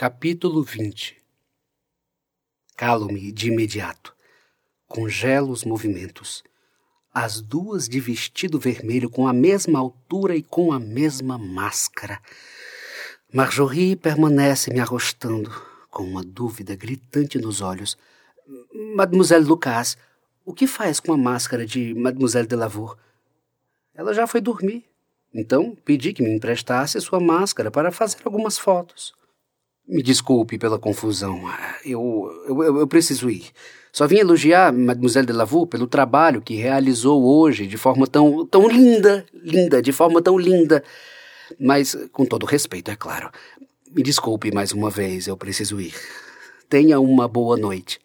Capítulo 20 Calo-me de imediato. Congelo os movimentos. As duas de vestido vermelho com a mesma altura e com a mesma máscara. Marjorie permanece me arrostando, com uma dúvida gritante nos olhos. Mademoiselle Lucas, o que faz com a máscara de Mademoiselle Delavour? Ela já foi dormir. Então pedi que me emprestasse sua máscara para fazer algumas fotos. Me desculpe pela confusão. Eu, eu, eu preciso ir. Só vim elogiar Mademoiselle de Lavoux pelo trabalho que realizou hoje de forma tão, tão linda, linda, de forma tão linda. Mas, com todo respeito, é claro. Me desculpe mais uma vez, eu preciso ir. Tenha uma boa noite.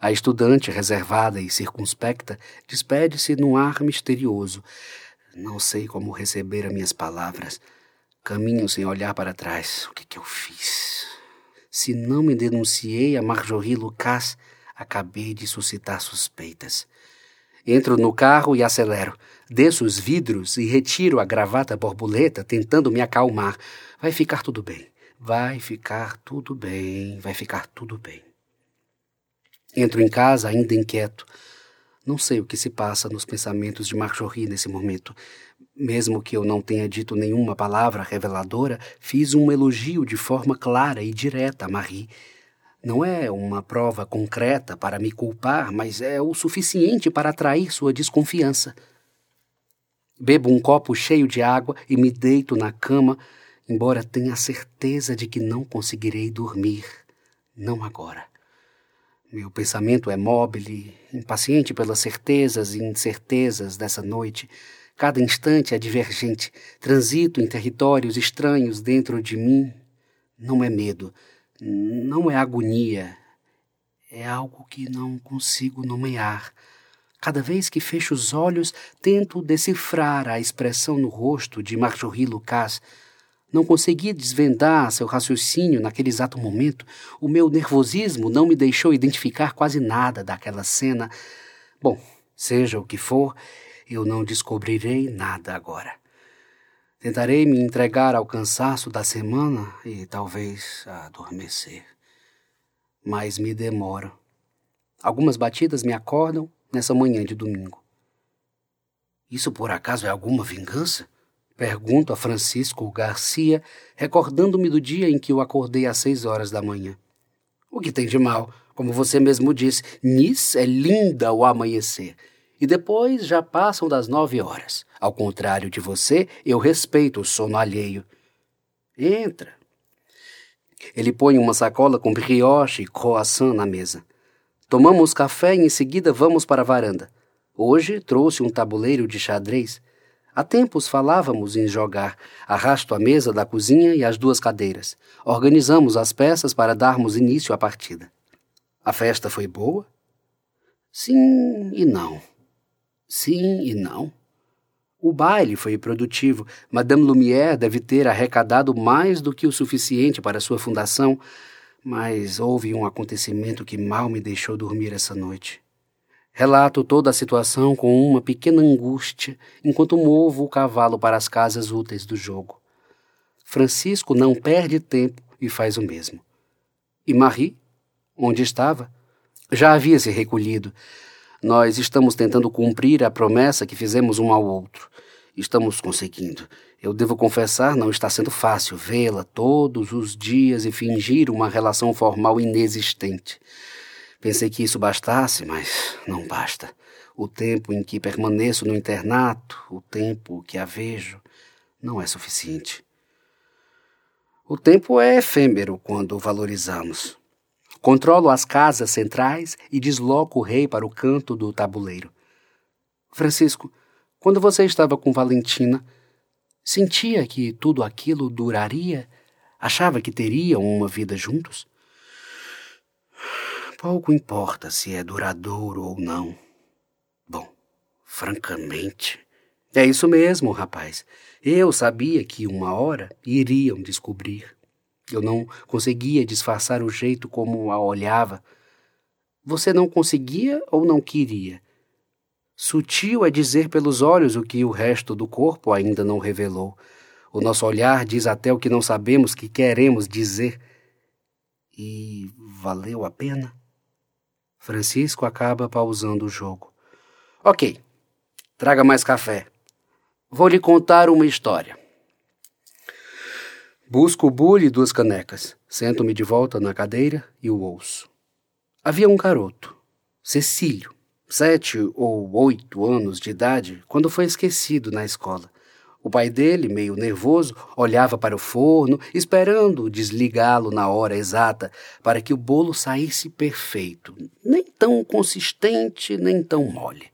A estudante, reservada e circunspecta, despede-se num ar misterioso. Não sei como receber as minhas palavras. Caminho sem olhar para trás. O que, que eu fiz? Se não me denunciei a Marjorie Lucas, acabei de suscitar suspeitas. Entro no carro e acelero. Desço os vidros e retiro a gravata borboleta, tentando me acalmar. Vai ficar tudo bem. Vai ficar tudo bem. Vai ficar tudo bem. Entro em casa ainda inquieto. Não sei o que se passa nos pensamentos de Marjorie nesse momento. Mesmo que eu não tenha dito nenhuma palavra reveladora, fiz um elogio de forma clara e direta a Marie. Não é uma prova concreta para me culpar, mas é o suficiente para atrair sua desconfiança. Bebo um copo cheio de água e me deito na cama, embora tenha certeza de que não conseguirei dormir. Não agora. Meu pensamento é móvel, impaciente pelas certezas e incertezas dessa noite. Cada instante é divergente. Transito em territórios estranhos dentro de mim. Não é medo, não é agonia. É algo que não consigo nomear. Cada vez que fecho os olhos, tento decifrar a expressão no rosto de Marjorie Lucas. Não conseguia desvendar seu raciocínio naquele exato momento. O meu nervosismo não me deixou identificar quase nada daquela cena. Bom, seja o que for, eu não descobrirei nada agora. Tentarei me entregar ao cansaço da semana e talvez adormecer. Mas me demoro. Algumas batidas me acordam nessa manhã de domingo. Isso por acaso é alguma vingança? Pergunto a Francisco Garcia, recordando-me do dia em que eu acordei às seis horas da manhã. O que tem de mal? Como você mesmo disse, Nice é linda ao amanhecer e depois já passam das nove horas. Ao contrário de você, eu respeito o sono alheio. Entra. Ele põe uma sacola com brioche e croissant na mesa. Tomamos café e em seguida vamos para a varanda. Hoje trouxe um tabuleiro de xadrez. Há tempos falávamos em jogar. Arrasto a mesa da cozinha e as duas cadeiras. Organizamos as peças para darmos início à partida. A festa foi boa? Sim e não. Sim e não. O baile foi produtivo. Madame Lumière deve ter arrecadado mais do que o suficiente para sua fundação, mas houve um acontecimento que mal me deixou dormir essa noite. Relato toda a situação com uma pequena angústia enquanto movo o cavalo para as casas úteis do jogo. Francisco não perde tempo e faz o mesmo. E Marie, onde estava? Já havia se recolhido. Nós estamos tentando cumprir a promessa que fizemos um ao outro. Estamos conseguindo. Eu devo confessar, não está sendo fácil vê-la todos os dias e fingir uma relação formal inexistente. Pensei que isso bastasse, mas não basta. O tempo em que permaneço no internato, o tempo que a vejo, não é suficiente. O tempo é efêmero quando valorizamos. Controlo as casas centrais e desloco o rei para o canto do tabuleiro. Francisco, quando você estava com Valentina, sentia que tudo aquilo duraria? Achava que teriam uma vida juntos? Pouco importa se é duradouro ou não. Bom, francamente. É isso mesmo, rapaz. Eu sabia que uma hora iriam descobrir. Eu não conseguia disfarçar o jeito como a olhava. Você não conseguia ou não queria? Sutil é dizer pelos olhos o que o resto do corpo ainda não revelou. O nosso olhar diz até o que não sabemos que queremos dizer. E valeu a pena? Francisco acaba pausando o jogo. Ok, traga mais café. Vou lhe contar uma história. Busco o bule e duas canecas. Sento-me de volta na cadeira e o ouço. Havia um garoto, Cecílio, sete ou oito anos de idade, quando foi esquecido na escola. O pai dele, meio nervoso, olhava para o forno, esperando desligá-lo na hora exata para que o bolo saísse perfeito, nem tão consistente, nem tão mole.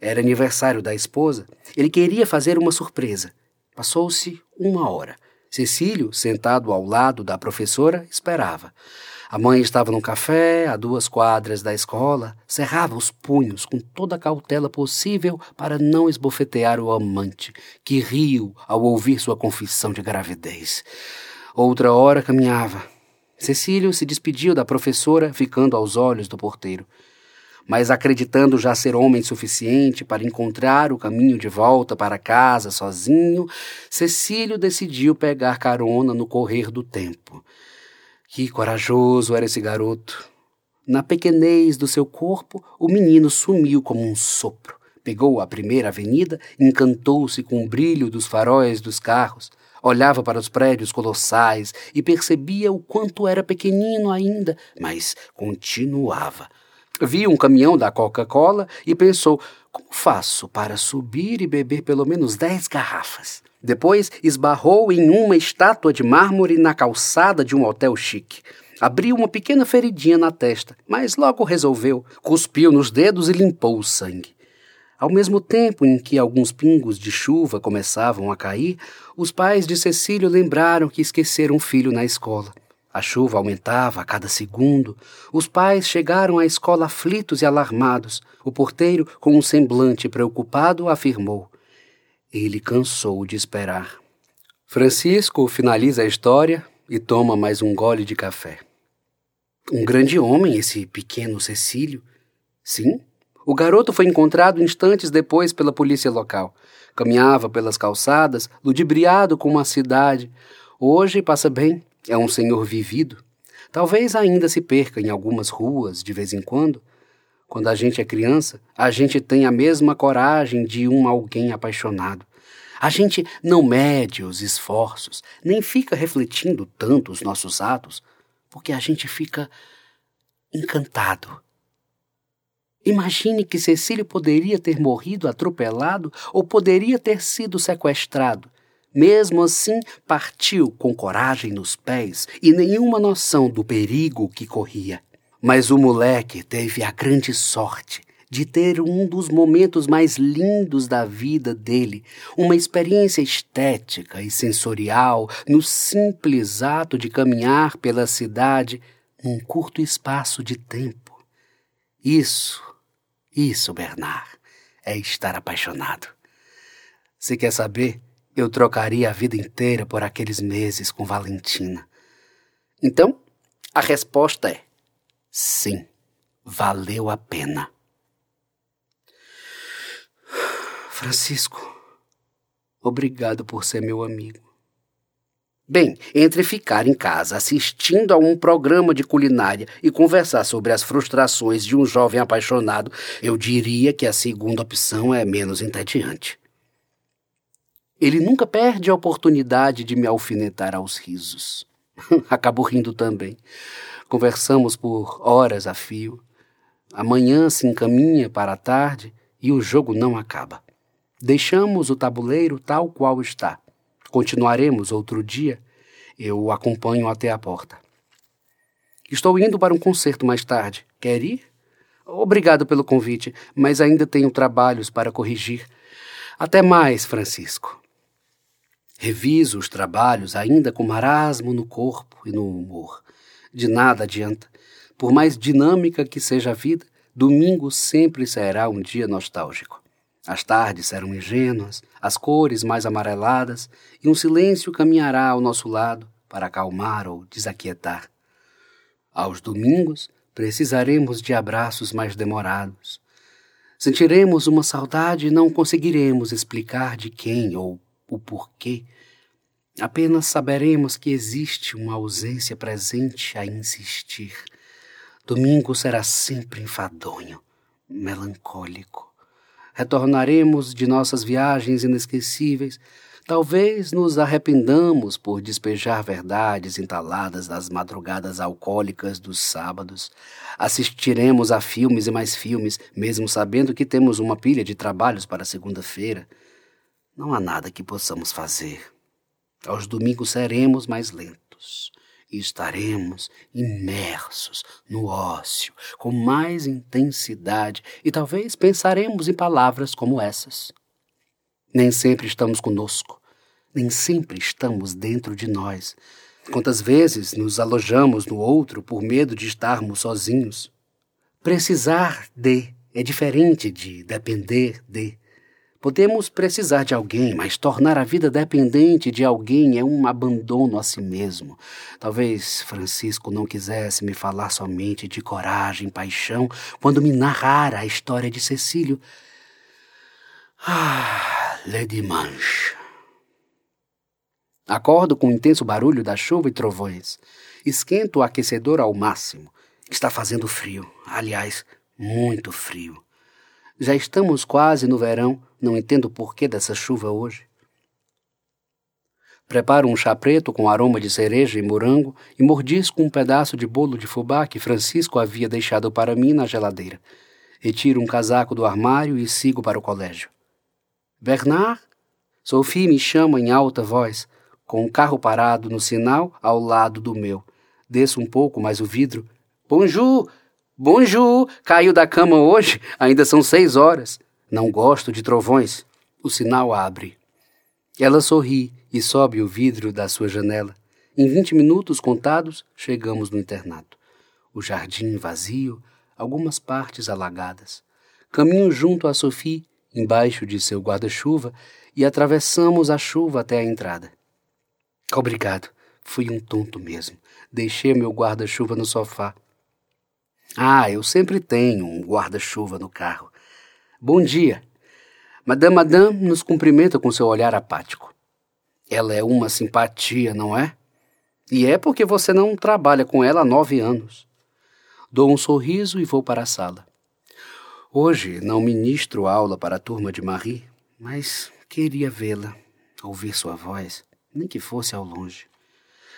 Era aniversário da esposa. Ele queria fazer uma surpresa. Passou-se uma hora. Cecílio, sentado ao lado da professora, esperava. A mãe estava no café, a duas quadras da escola, cerrava os punhos com toda a cautela possível para não esbofetear o amante, que riu ao ouvir sua confissão de gravidez. Outra hora caminhava. Cecílio se despediu da professora, ficando aos olhos do porteiro. Mas acreditando já ser homem suficiente para encontrar o caminho de volta para casa sozinho, Cecílio decidiu pegar carona no correr do tempo. Que corajoso era esse garoto. Na pequenez do seu corpo, o menino sumiu como um sopro. Pegou a primeira avenida, encantou-se com o brilho dos faróis dos carros, olhava para os prédios colossais e percebia o quanto era pequenino ainda, mas continuava. Viu um caminhão da Coca-Cola e pensou: como faço para subir e beber pelo menos dez garrafas? Depois esbarrou em uma estátua de mármore na calçada de um hotel chique. Abriu uma pequena feridinha na testa, mas logo resolveu. Cuspiu nos dedos e limpou o sangue. Ao mesmo tempo em que alguns pingos de chuva começavam a cair, os pais de Cecílio lembraram que esqueceram um filho na escola. A chuva aumentava a cada segundo. Os pais chegaram à escola aflitos e alarmados. O porteiro, com um semblante preocupado, afirmou: ele cansou de esperar. Francisco finaliza a história e toma mais um gole de café. Um grande homem, esse pequeno Cecílio. Sim, o garoto foi encontrado instantes depois pela polícia local. Caminhava pelas calçadas, ludibriado com uma cidade. Hoje passa bem, é um senhor vivido. Talvez ainda se perca em algumas ruas de vez em quando, quando a gente é criança, a gente tem a mesma coragem de um alguém apaixonado. A gente não mede os esforços, nem fica refletindo tanto os nossos atos, porque a gente fica encantado. Imagine que Cecílio poderia ter morrido atropelado ou poderia ter sido sequestrado. Mesmo assim, partiu com coragem nos pés e nenhuma noção do perigo que corria. Mas o moleque teve a grande sorte de ter um dos momentos mais lindos da vida dele, uma experiência estética e sensorial no simples ato de caminhar pela cidade num curto espaço de tempo. Isso, isso, Bernard, é estar apaixonado. Se quer saber, eu trocaria a vida inteira por aqueles meses com Valentina. Então, a resposta é Sim, valeu a pena. Francisco, obrigado por ser meu amigo. Bem, entre ficar em casa assistindo a um programa de culinária e conversar sobre as frustrações de um jovem apaixonado, eu diria que a segunda opção é menos entediante. Ele nunca perde a oportunidade de me alfinetar aos risos. Acabo rindo também. Conversamos por horas a fio. Amanhã se encaminha para a tarde e o jogo não acaba. Deixamos o tabuleiro tal qual está. Continuaremos outro dia. Eu o acompanho até a porta. Estou indo para um concerto mais tarde. Quer ir? Obrigado pelo convite, mas ainda tenho trabalhos para corrigir. Até mais, Francisco. Reviso os trabalhos ainda com marasmo no corpo e no humor de nada adianta. Por mais dinâmica que seja a vida, domingo sempre será um dia nostálgico. As tardes serão ingênuas, as cores mais amareladas, e um silêncio caminhará ao nosso lado para acalmar ou desaquietar. Aos domingos, precisaremos de abraços mais demorados. Sentiremos uma saudade e não conseguiremos explicar de quem ou o porquê Apenas saberemos que existe uma ausência presente a insistir. Domingo será sempre enfadonho, melancólico. Retornaremos de nossas viagens inesquecíveis. Talvez nos arrependamos por despejar verdades entaladas das madrugadas alcoólicas dos sábados. Assistiremos a filmes e mais filmes, mesmo sabendo que temos uma pilha de trabalhos para segunda-feira. Não há nada que possamos fazer. Aos domingos seremos mais lentos e estaremos imersos no ócio com mais intensidade e talvez pensaremos em palavras como essas. Nem sempre estamos conosco, nem sempre estamos dentro de nós. Quantas vezes nos alojamos no outro por medo de estarmos sozinhos? Precisar de é diferente de depender de. Podemos precisar de alguém, mas tornar a vida dependente de alguém é um abandono a si mesmo. Talvez Francisco não quisesse me falar somente de coragem paixão quando me narrara a história de Cecílio. Ah, Lady Manche. Acordo com o intenso barulho da chuva e trovões. Esquento o aquecedor ao máximo. Está fazendo frio, aliás, muito frio. Já estamos quase no verão, não entendo porquê dessa chuva hoje. Preparo um chá preto com aroma de cereja e morango e mordisco um pedaço de bolo de fubá que Francisco havia deixado para mim na geladeira. Retiro um casaco do armário e sigo para o colégio. Bernard? Sophie me chama em alta voz, com o carro parado no sinal ao lado do meu. Desço um pouco mais o vidro. Bonjour! Bonjour! Caiu da cama hoje? Ainda são seis horas. Não gosto de trovões. O sinal abre. Ela sorri e sobe o vidro da sua janela. Em vinte minutos contados, chegamos no internato. O jardim vazio, algumas partes alagadas. Caminho junto a Sophie, embaixo de seu guarda-chuva, e atravessamos a chuva até a entrada. Obrigado. Fui um tonto mesmo. Deixei meu guarda-chuva no sofá. Ah, eu sempre tenho um guarda-chuva no carro. Bom dia. Madame Madame nos cumprimenta com seu olhar apático. Ela é uma simpatia, não é? E é porque você não trabalha com ela há nove anos. Dou um sorriso e vou para a sala. Hoje não ministro aula para a turma de Marie, mas queria vê-la, ouvir sua voz, nem que fosse ao longe.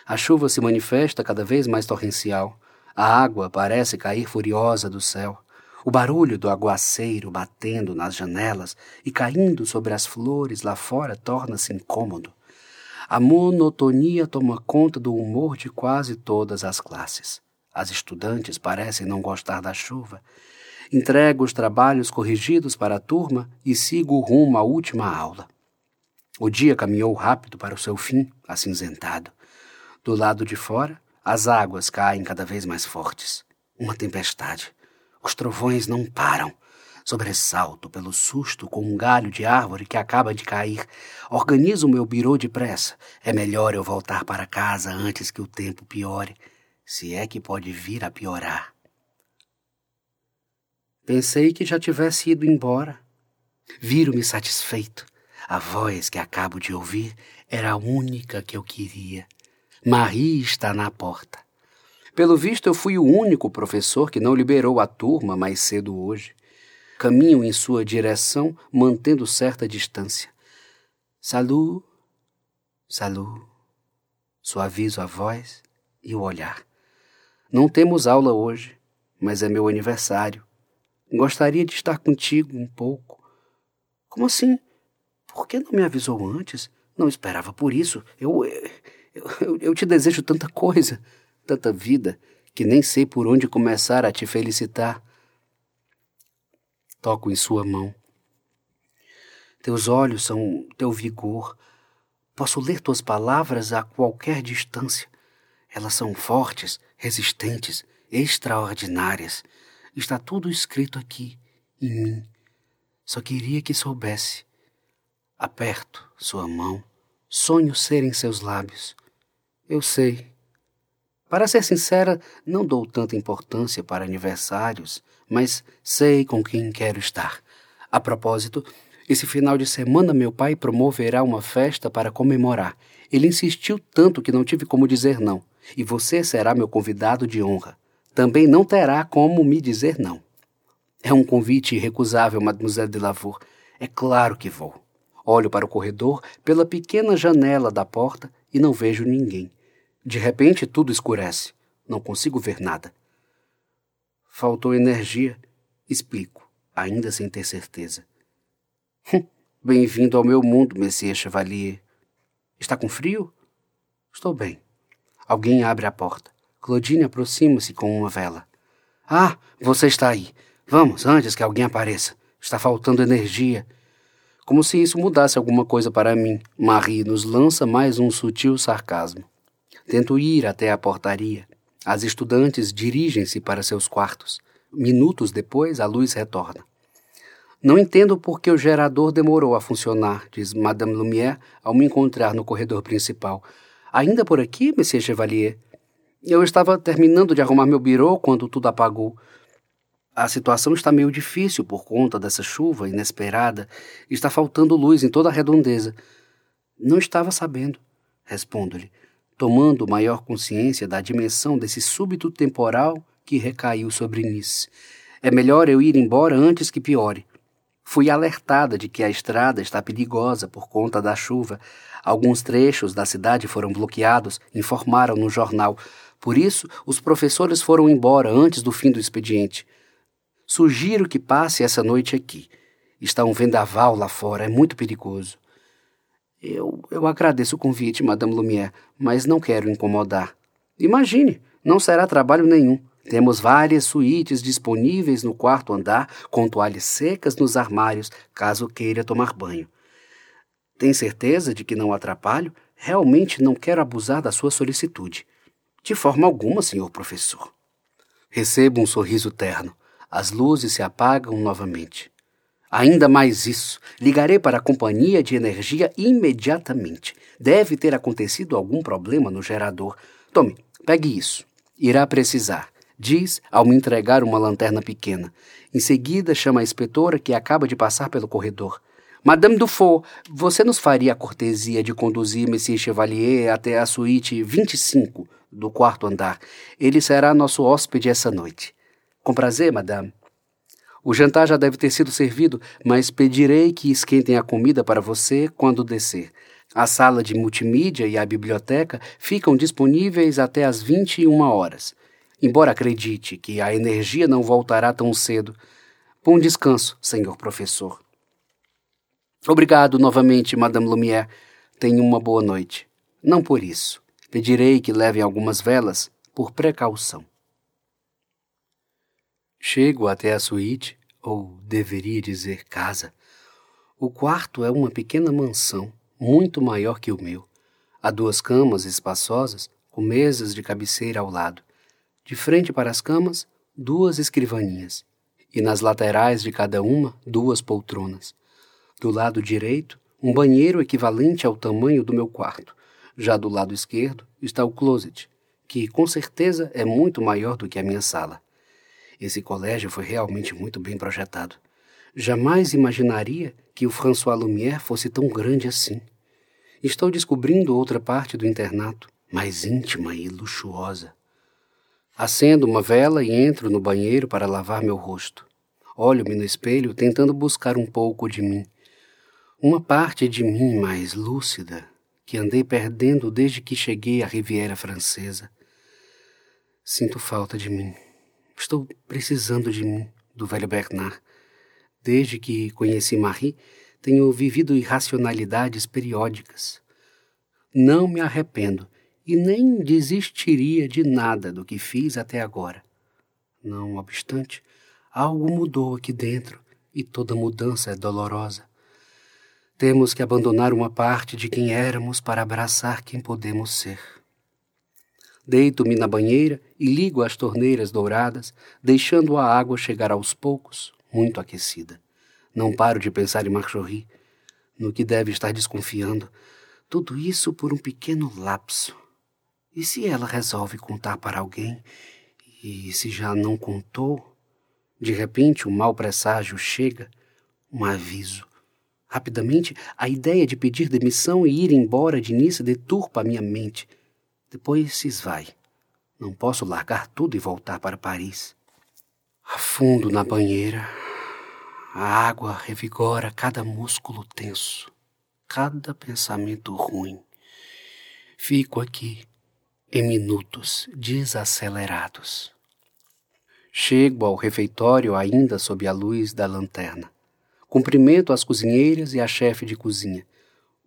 A chuva se manifesta cada vez mais torrencial. A água parece cair furiosa do céu. O barulho do aguaceiro batendo nas janelas e caindo sobre as flores lá fora torna-se incômodo. A monotonia toma conta do humor de quase todas as classes. As estudantes parecem não gostar da chuva. Entrego os trabalhos corrigidos para a turma e sigo rumo à última aula. O dia caminhou rápido para o seu fim, acinzentado. Do lado de fora, as águas caem cada vez mais fortes. Uma tempestade. Os trovões não param. Sobressalto pelo susto com um galho de árvore que acaba de cair. Organizo meu birô depressa. É melhor eu voltar para casa antes que o tempo piore, se é que pode vir a piorar. Pensei que já tivesse ido embora. Viro-me satisfeito. A voz que acabo de ouvir era a única que eu queria. Marie está na porta. Pelo visto, eu fui o único professor que não liberou a turma mais cedo hoje. Caminho em sua direção, mantendo certa distância. Salu, salu. Suavizo a voz e o olhar. Não temos aula hoje, mas é meu aniversário. Gostaria de estar contigo um pouco. Como assim? Por que não me avisou antes? Não esperava por isso. Eu. Eu, eu, eu te desejo tanta coisa, tanta vida, que nem sei por onde começar a te felicitar. Toco em sua mão. Teus olhos são teu vigor. Posso ler tuas palavras a qualquer distância. Elas são fortes, resistentes, extraordinárias. Está tudo escrito aqui, em mim. Só queria que soubesse. Aperto sua mão, sonho ser em seus lábios. Eu sei. Para ser sincera, não dou tanta importância para aniversários, mas sei com quem quero estar. A propósito, esse final de semana meu pai promoverá uma festa para comemorar. Ele insistiu tanto que não tive como dizer não, e você será meu convidado de honra. Também não terá como me dizer não. É um convite irrecusável, Mademoiselle de Lavour. É claro que vou. Olho para o corredor pela pequena janela da porta e não vejo ninguém. De repente tudo escurece. Não consigo ver nada. Faltou energia. Explico, ainda sem ter certeza. Hum, bem-vindo ao meu mundo, Monsieur Chevalier. Está com frio? Estou bem. Alguém abre a porta. Claudine aproxima-se com uma vela. Ah, você está aí. Vamos, antes que alguém apareça. Está faltando energia. Como se isso mudasse alguma coisa para mim, Marie nos lança mais um sutil sarcasmo. Tento ir até a portaria. As estudantes dirigem-se para seus quartos. Minutos depois, a luz retorna. Não entendo por que o gerador demorou a funcionar, diz Madame Lumière ao me encontrar no corredor principal. Ainda por aqui, Monsieur Chevalier? Eu estava terminando de arrumar meu birô quando tudo apagou. A situação está meio difícil por conta dessa chuva inesperada. Está faltando luz em toda a redondeza. Não estava sabendo, respondo-lhe, tomando maior consciência da dimensão desse súbito temporal que recaiu sobre Nice. É melhor eu ir embora antes que piore. Fui alertada de que a estrada está perigosa por conta da chuva. Alguns trechos da cidade foram bloqueados, informaram no jornal. Por isso, os professores foram embora antes do fim do expediente. Sugiro que passe essa noite aqui. Está um vendaval lá fora, é muito perigoso. Eu, eu agradeço o convite, Madame Lumière, mas não quero incomodar. Imagine, não será trabalho nenhum. Temos várias suítes disponíveis no quarto andar, com toalhas secas nos armários, caso queira tomar banho. Tem certeza de que não atrapalho? Realmente não quero abusar da sua solicitude. De forma alguma, senhor professor. Recebo um sorriso terno. As luzes se apagam novamente. Ainda mais isso. Ligarei para a companhia de energia imediatamente. Deve ter acontecido algum problema no gerador. Tome, pegue isso. Irá precisar. Diz ao me entregar uma lanterna pequena. Em seguida, chama a inspetora que acaba de passar pelo corredor. Madame Dufault, você nos faria a cortesia de conduzir Monsieur Chevalier até a suíte 25 do quarto andar. Ele será nosso hóspede essa noite. Com prazer, madame. O jantar já deve ter sido servido, mas pedirei que esquentem a comida para você quando descer. A sala de multimídia e a biblioteca ficam disponíveis até às 21 horas. Embora acredite que a energia não voltará tão cedo. Bom descanso, senhor professor. Obrigado novamente, Madame Lumière. Tenha uma boa noite. Não por isso. Pedirei que levem algumas velas por precaução. Chego até a suíte, ou deveria dizer casa. O quarto é uma pequena mansão, muito maior que o meu. Há duas camas espaçosas, com mesas de cabeceira ao lado. De frente para as camas, duas escrivaninhas, e nas laterais de cada uma, duas poltronas. Do lado direito, um banheiro equivalente ao tamanho do meu quarto. Já do lado esquerdo está o closet, que com certeza é muito maior do que a minha sala. Esse colégio foi realmente muito bem projetado. Jamais imaginaria que o François Lumière fosse tão grande assim. Estou descobrindo outra parte do internato, mais íntima e luxuosa. Acendo uma vela e entro no banheiro para lavar meu rosto. Olho-me no espelho tentando buscar um pouco de mim. Uma parte de mim mais lúcida que andei perdendo desde que cheguei à Riviera Francesa. Sinto falta de mim. Estou precisando de mim, do velho Bernard. Desde que conheci Marie, tenho vivido irracionalidades periódicas. Não me arrependo e nem desistiria de nada do que fiz até agora. Não obstante, algo mudou aqui dentro e toda mudança é dolorosa. Temos que abandonar uma parte de quem éramos para abraçar quem podemos ser. Deito-me na banheira e ligo as torneiras douradas, deixando a água chegar aos poucos, muito aquecida. Não paro de pensar em Marjorie, no que deve estar desconfiando. Tudo isso por um pequeno lapso. E se ela resolve contar para alguém? E se já não contou? De repente, um mau presságio chega, um aviso. Rapidamente, a ideia de pedir demissão e ir embora de Nice deturpa a minha mente. Depois se esvai. Não posso largar tudo e voltar para Paris. Afundo na banheira. A água revigora cada músculo tenso, cada pensamento ruim. Fico aqui em minutos desacelerados. Chego ao refeitório ainda sob a luz da lanterna. Cumprimento as cozinheiras e a chefe de cozinha.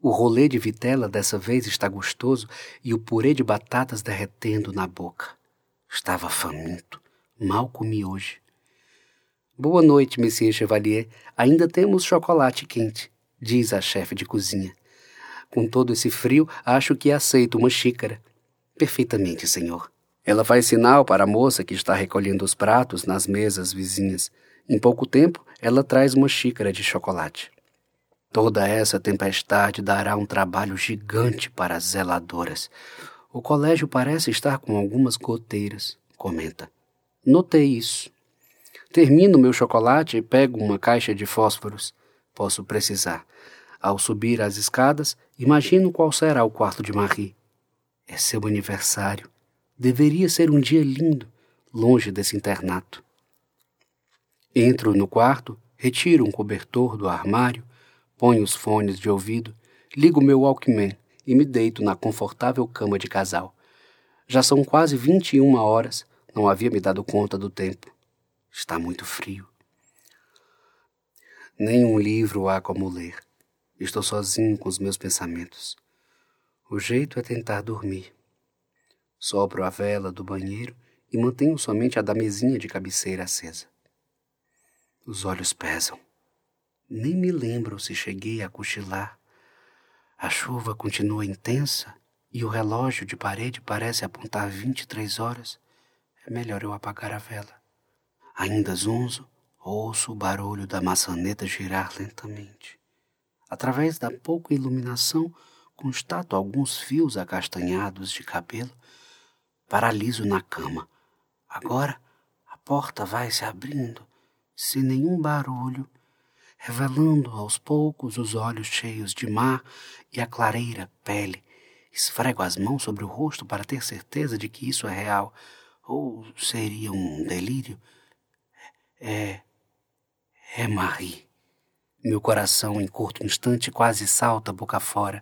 O rolê de vitela dessa vez está gostoso e o purê de batatas derretendo na boca. Estava faminto. Mal comi hoje. Boa noite, Monsieur Chevalier. Ainda temos chocolate quente, diz a chefe de cozinha. Com todo esse frio, acho que aceito uma xícara. Perfeitamente, senhor. Ela faz sinal para a moça que está recolhendo os pratos nas mesas vizinhas. Em pouco tempo, ela traz uma xícara de chocolate. Toda essa tempestade dará um trabalho gigante para as zeladoras. O colégio parece estar com algumas goteiras, comenta. Notei isso. Termino meu chocolate e pego uma caixa de fósforos. Posso precisar. Ao subir as escadas, imagino qual será o quarto de Marie. É seu aniversário. Deveria ser um dia lindo, longe desse internato. Entro no quarto, retiro um cobertor do armário, ponho os fones de ouvido, ligo meu Walkman e me deito na confortável cama de casal. Já são quase 21 horas, não havia me dado conta do tempo. Está muito frio. Nenhum livro há como ler. Estou sozinho com os meus pensamentos. O jeito é tentar dormir. Sopro a vela do banheiro e mantenho somente a da mesinha de cabeceira acesa. Os olhos pesam. Nem me lembro se cheguei a cochilar. A chuva continua intensa e o relógio de parede parece apontar 23 horas. É melhor eu apagar a vela. Ainda zonzo, ouço o barulho da maçaneta girar lentamente. Através da pouca iluminação, constato alguns fios acastanhados de cabelo. Paraliso na cama. Agora a porta vai se abrindo sem nenhum barulho, revelando aos poucos os olhos cheios de mar e a clareira pele. Esfrego as mãos sobre o rosto para ter certeza de que isso é real. Ou seria um delírio? É. É Marie. Meu coração, em curto instante, quase salta boca fora.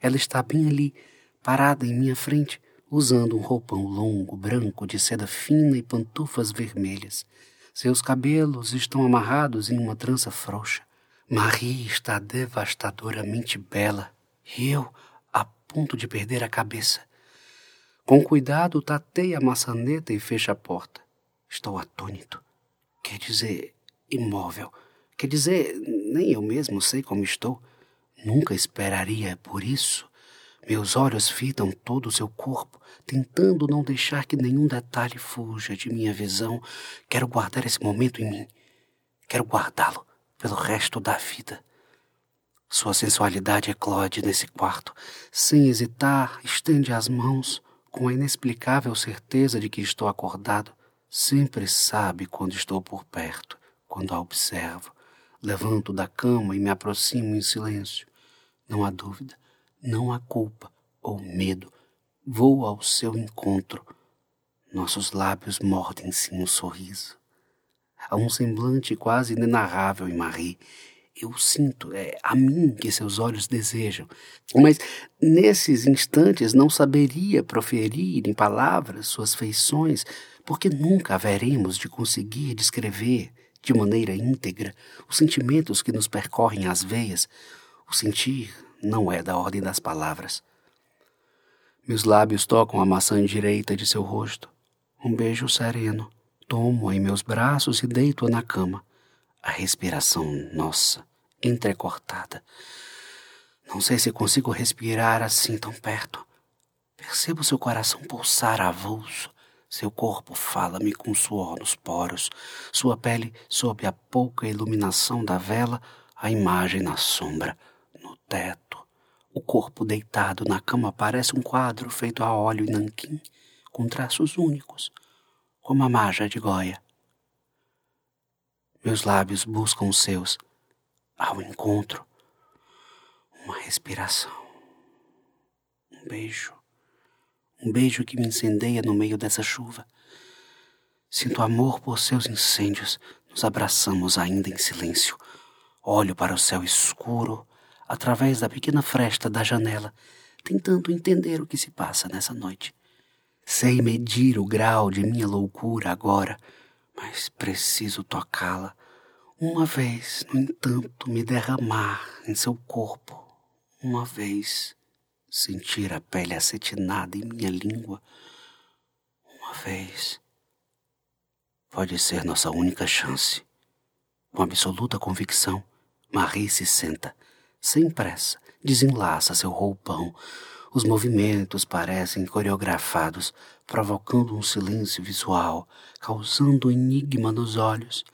Ela está bem ali, parada em minha frente, usando um roupão longo, branco, de seda fina e pantufas vermelhas. Seus cabelos estão amarrados em uma trança frouxa. Marie está devastadoramente bela e eu a ponto de perder a cabeça. Com cuidado, tatei a maçaneta e fecho a porta. Estou atônito. Quer dizer, imóvel. Quer dizer, nem eu mesmo sei como estou. Nunca esperaria por isso. Meus olhos fitam todo o seu corpo, tentando não deixar que nenhum detalhe fuja de minha visão. Quero guardar esse momento em mim. Quero guardá-lo pelo resto da vida. Sua sensualidade eclode nesse quarto. Sem hesitar, estende as mãos, com a inexplicável certeza de que estou acordado. Sempre sabe quando estou por perto, quando a observo. Levanto da cama e me aproximo em silêncio. Não há dúvida. Não há culpa ou medo. Vou ao seu encontro. Nossos lábios mordem-se em um sorriso. Há um semblante quase inenarrável em Marie. Eu sinto, é a mim que seus olhos desejam. Mas nesses instantes não saberia proferir em palavras suas feições, porque nunca haveremos de conseguir descrever de maneira íntegra os sentimentos que nos percorrem as veias, o sentir, não é da ordem das palavras. Meus lábios tocam a maçã direita de seu rosto. Um beijo sereno. Tomo-a em meus braços e deito-a na cama. A respiração nossa, entrecortada. Não sei se consigo respirar assim tão perto. Percebo seu coração pulsar avulso. Seu corpo fala-me com suor nos poros. Sua pele sob a pouca iluminação da vela, a imagem na sombra, no teto o corpo deitado na cama parece um quadro feito a óleo e nanquim, com traços únicos, como a marja de Goya. Meus lábios buscam os seus. Ao encontro, Uma respiração. Um beijo. Um beijo que me incendeia no meio dessa chuva. Sinto amor por seus incêndios. Nos abraçamos ainda em silêncio. Olho para o céu escuro através da pequena fresta da janela, tentando entender o que se passa nessa noite. Sei medir o grau de minha loucura agora, mas preciso tocá-la. Uma vez, no entanto, me derramar em seu corpo. Uma vez, sentir a pele acetinada em minha língua. Uma vez. Pode ser nossa única chance. Com absoluta convicção, Marie se senta, sem pressa, desenlaça seu roupão. Os movimentos parecem coreografados, provocando um silêncio visual, causando um enigma nos olhos.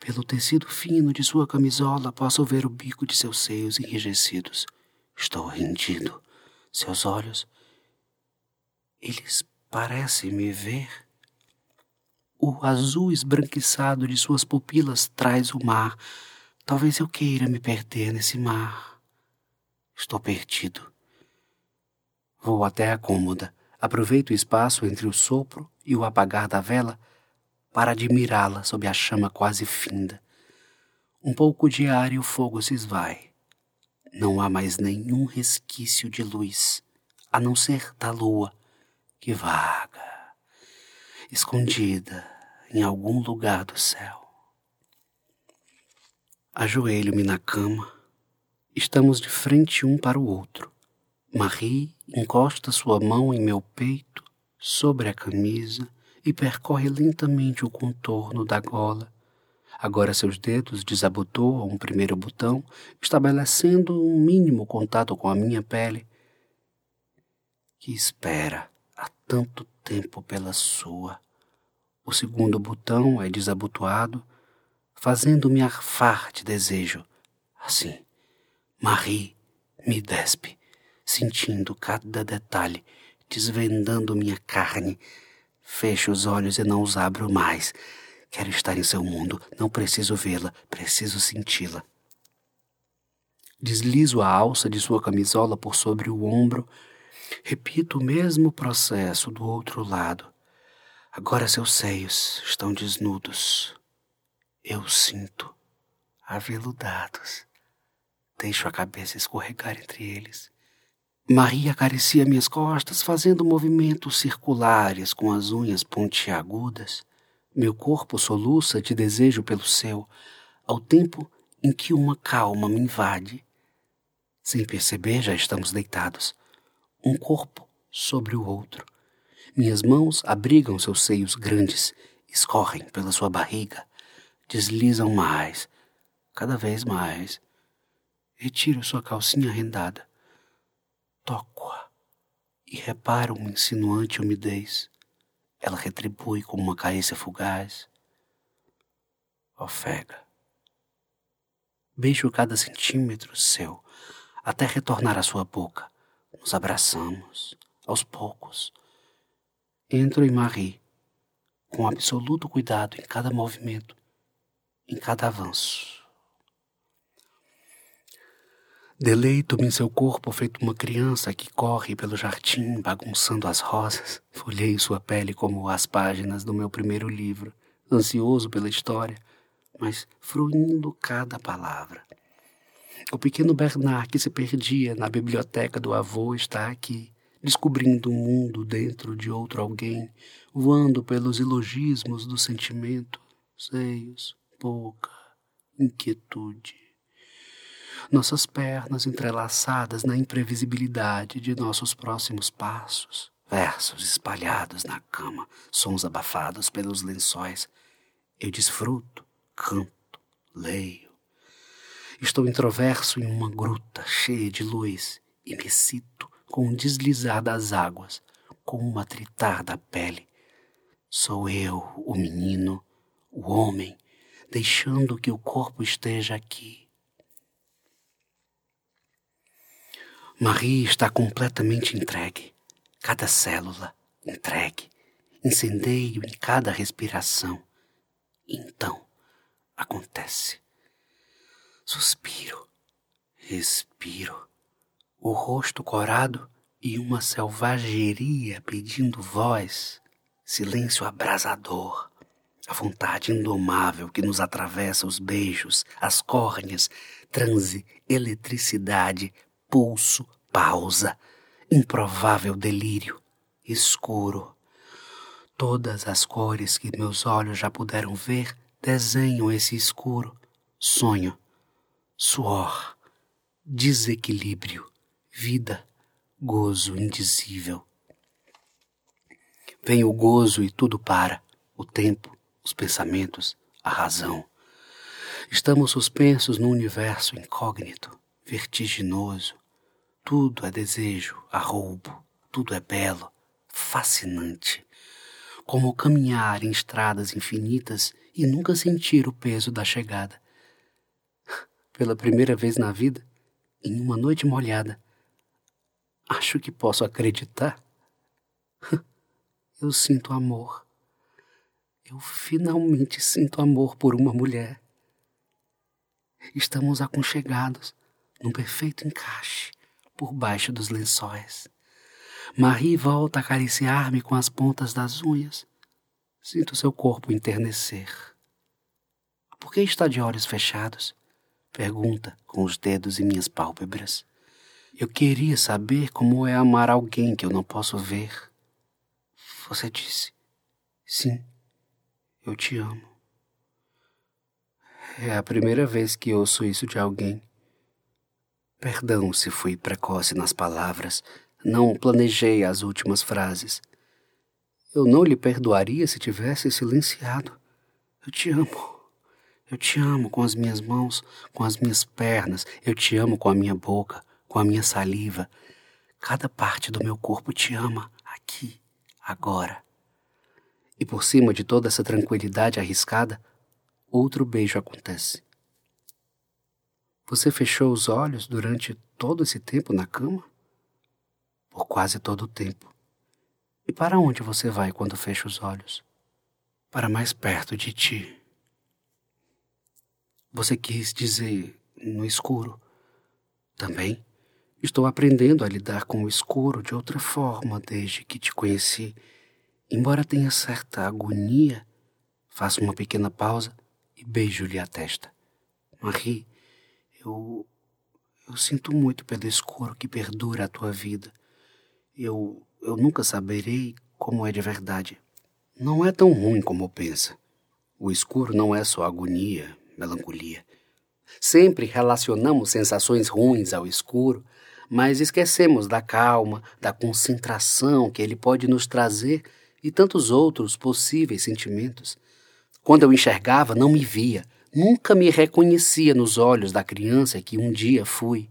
Pelo tecido fino de sua camisola, posso ver o bico de seus seios enrijecidos. Estou rendido. Seus olhos, eles parecem me ver. O azul esbranquiçado de suas pupilas traz o mar Talvez eu queira me perder nesse mar. Estou perdido. Vou até a cômoda, aproveito o espaço entre o sopro e o apagar da vela para admirá-la sob a chama quase finda. Um pouco de ar e o fogo se esvai. Não há mais nenhum resquício de luz, a não ser da lua, que vaga, escondida em algum lugar do céu. Ajoelho-me na cama. Estamos de frente um para o outro. Marie encosta sua mão em meu peito, sobre a camisa, e percorre lentamente o contorno da gola. Agora seus dedos desabotoam um primeiro botão, estabelecendo um mínimo contato com a minha pele. Que espera há tanto tempo pela sua. O segundo botão é desabotoado fazendo-me arfar de desejo. Assim, Marie me despe, sentindo cada detalhe, desvendando minha carne. Fecho os olhos e não os abro mais. Quero estar em seu mundo, não preciso vê-la, preciso senti-la. Deslizo a alça de sua camisola por sobre o ombro. Repito o mesmo processo do outro lado. Agora seus seios estão desnudos. Eu sinto aveludados. Deixo a cabeça escorregar entre eles. Maria acaricia minhas costas, fazendo movimentos circulares com as unhas pontiagudas. Meu corpo soluça de desejo pelo seu, ao tempo em que uma calma me invade. Sem perceber, já estamos deitados, um corpo sobre o outro. Minhas mãos abrigam seus seios grandes, escorrem pela sua barriga, deslizam mais, cada vez mais. Retiro sua calcinha rendada. Toco-a e reparo uma insinuante umidez. Ela retribui com uma carícia fugaz. Ofega. Beijo cada centímetro seu até retornar à sua boca. Nos abraçamos, aos poucos. Entro em Marie, com absoluto cuidado em cada movimento em cada avanço. Deleito-me em seu corpo feito uma criança que corre pelo jardim bagunçando as rosas. Folhei sua pele como as páginas do meu primeiro livro, ansioso pela história, mas fruindo cada palavra. O pequeno Bernard que se perdia na biblioteca do avô está aqui, descobrindo um mundo dentro de outro alguém, voando pelos ilogismos do sentimento, seios, boca, inquietude. Nossas pernas entrelaçadas na imprevisibilidade de nossos próximos passos, versos espalhados na cama, sons abafados pelos lençóis. Eu desfruto, canto, leio. Estou introverso em uma gruta cheia de luz e me cito com um deslizar das águas, com um atritar da pele. Sou eu, o menino, o homem, deixando que o corpo esteja aqui. Marie está completamente entregue, cada célula entregue, incendeio em cada respiração. Então acontece. Suspiro, Respiro. O rosto corado e uma selvageria pedindo voz. Silêncio abrasador. A vontade indomável que nos atravessa os beijos, as córneas, transe, eletricidade, pulso, pausa, improvável delírio, escuro. Todas as cores que meus olhos já puderam ver desenham esse escuro, sonho, suor, desequilíbrio, vida, gozo indizível. Vem o gozo e tudo para, o tempo, os pensamentos, a razão. Estamos suspensos num universo incógnito, vertiginoso. Tudo é desejo, arroubo, tudo é belo, fascinante. Como caminhar em estradas infinitas e nunca sentir o peso da chegada. Pela primeira vez na vida, em uma noite molhada, acho que posso acreditar. Eu sinto amor. Eu finalmente sinto amor por uma mulher. Estamos aconchegados num perfeito encaixe por baixo dos lençóis. Marie volta a acariciar-me com as pontas das unhas. Sinto seu corpo enternecer. Por que está de olhos fechados? Pergunta com os dedos em minhas pálpebras. Eu queria saber como é amar alguém que eu não posso ver. Você disse: Sim, eu te amo. É a primeira vez que ouço isso de alguém. Perdão se fui precoce nas palavras, não planejei as últimas frases. Eu não lhe perdoaria se tivesse silenciado. Eu te amo. Eu te amo com as minhas mãos, com as minhas pernas. Eu te amo com a minha boca, com a minha saliva. Cada parte do meu corpo te ama, aqui, agora. E por cima de toda essa tranquilidade arriscada, outro beijo acontece. Você fechou os olhos durante todo esse tempo na cama? Por quase todo o tempo. E para onde você vai quando fecha os olhos? Para mais perto de ti. Você quis dizer no escuro. Também estou aprendendo a lidar com o escuro de outra forma desde que te conheci. Embora tenha certa agonia, faço uma pequena pausa e beijo-lhe a testa. Marie, eu. Eu sinto muito pelo escuro que perdura a tua vida. Eu. Eu nunca saberei como é de verdade. Não é tão ruim como pensa. O escuro não é só agonia, melancolia. Sempre relacionamos sensações ruins ao escuro, mas esquecemos da calma, da concentração que ele pode nos trazer e tantos outros possíveis sentimentos. Quando eu enxergava, não me via, Nunca me reconhecia nos olhos da criança que um dia fui.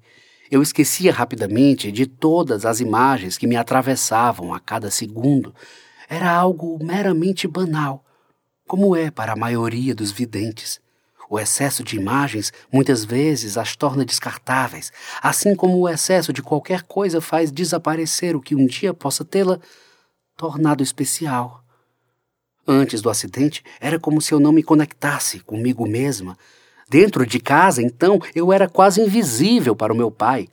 Eu esquecia rapidamente de todas as imagens que me atravessavam a cada segundo. Era algo meramente banal, como é para a maioria dos videntes. O excesso de imagens muitas vezes as torna descartáveis, assim como o excesso de qualquer coisa faz desaparecer o que um dia possa tê-la tornado especial. Antes do acidente, era como se eu não me conectasse comigo mesma. Dentro de casa, então, eu era quase invisível para o meu pai.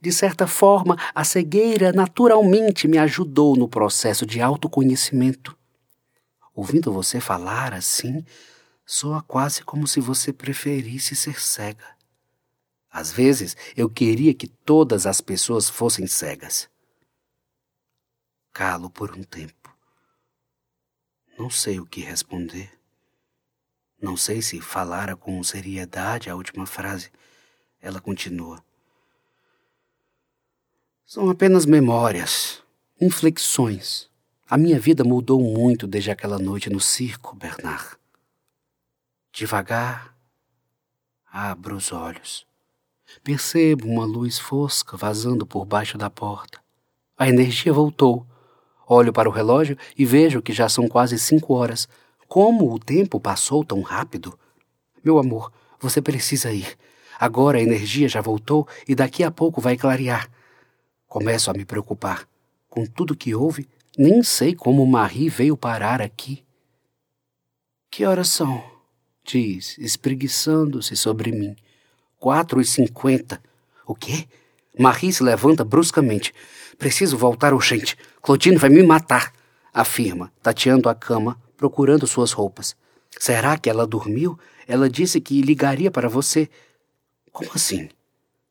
De certa forma, a cegueira naturalmente me ajudou no processo de autoconhecimento. Ouvindo você falar assim, soa quase como se você preferisse ser cega. Às vezes, eu queria que todas as pessoas fossem cegas. Calo por um tempo. Não sei o que responder. Não sei se falara com seriedade a última frase. Ela continua. São apenas memórias, inflexões. A minha vida mudou muito desde aquela noite no circo, Bernard. Devagar, abro os olhos. Percebo uma luz fosca vazando por baixo da porta. A energia voltou Olho para o relógio e vejo que já são quase cinco horas. Como o tempo passou tão rápido? Meu amor, você precisa ir. Agora a energia já voltou e daqui a pouco vai clarear. Começo a me preocupar. Com tudo que houve, nem sei como Marie veio parar aqui. Que horas são? Diz, espreguiçando-se sobre mim. Quatro e cinquenta. O quê? Marie se levanta bruscamente. Preciso voltar urgente. Claudine vai me matar, afirma, tateando a cama, procurando suas roupas. Será que ela dormiu? Ela disse que ligaria para você. Como assim?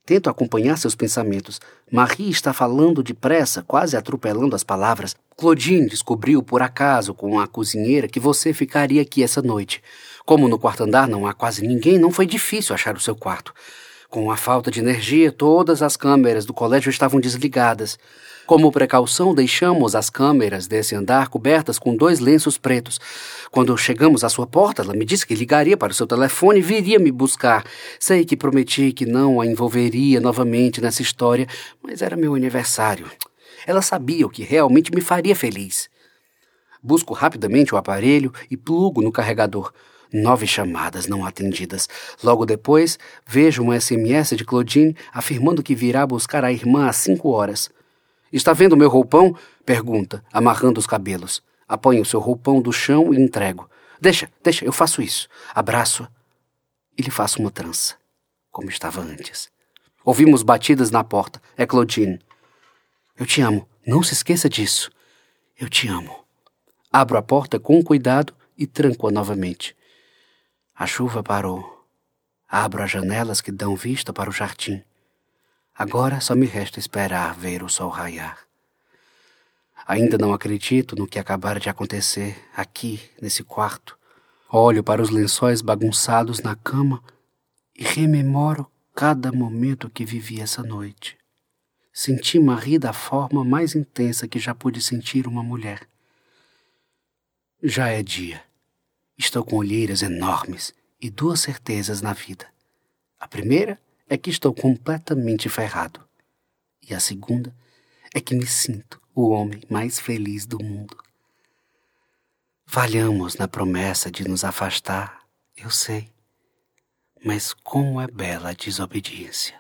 Tento acompanhar seus pensamentos. Marie está falando depressa, quase atropelando as palavras. Claudine descobriu por acaso com a cozinheira que você ficaria aqui essa noite. Como no quarto andar não há quase ninguém, não foi difícil achar o seu quarto. Com a falta de energia, todas as câmeras do colégio estavam desligadas. Como precaução, deixamos as câmeras desse andar cobertas com dois lenços pretos. Quando chegamos à sua porta, ela me disse que ligaria para o seu telefone e viria me buscar. Sei que prometi que não a envolveria novamente nessa história, mas era meu aniversário. Ela sabia o que realmente me faria feliz. Busco rapidamente o aparelho e plugo no carregador. Nove chamadas não atendidas. Logo depois, vejo um SMS de Claudine afirmando que virá buscar a irmã às cinco horas. Está vendo meu roupão? Pergunta, amarrando os cabelos. Aponho o seu roupão do chão e entrego. Deixa, deixa, eu faço isso. Abraço e lhe faço uma trança, como estava antes. Ouvimos batidas na porta. É Claudine. Eu te amo. Não se esqueça disso. Eu te amo. Abro a porta com cuidado e tranco-a novamente. A chuva parou. Abro as janelas que dão vista para o jardim. Agora só me resta esperar ver o sol raiar. Ainda não acredito no que acabara de acontecer aqui, nesse quarto. Olho para os lençóis bagunçados na cama e rememoro cada momento que vivi essa noite. Senti Marie da forma mais intensa que já pude sentir uma mulher. Já é dia. Estou com olheiras enormes e duas certezas na vida. A primeira é que estou completamente ferrado. E a segunda é que me sinto o homem mais feliz do mundo. Falhamos na promessa de nos afastar, eu sei, mas como é bela a desobediência.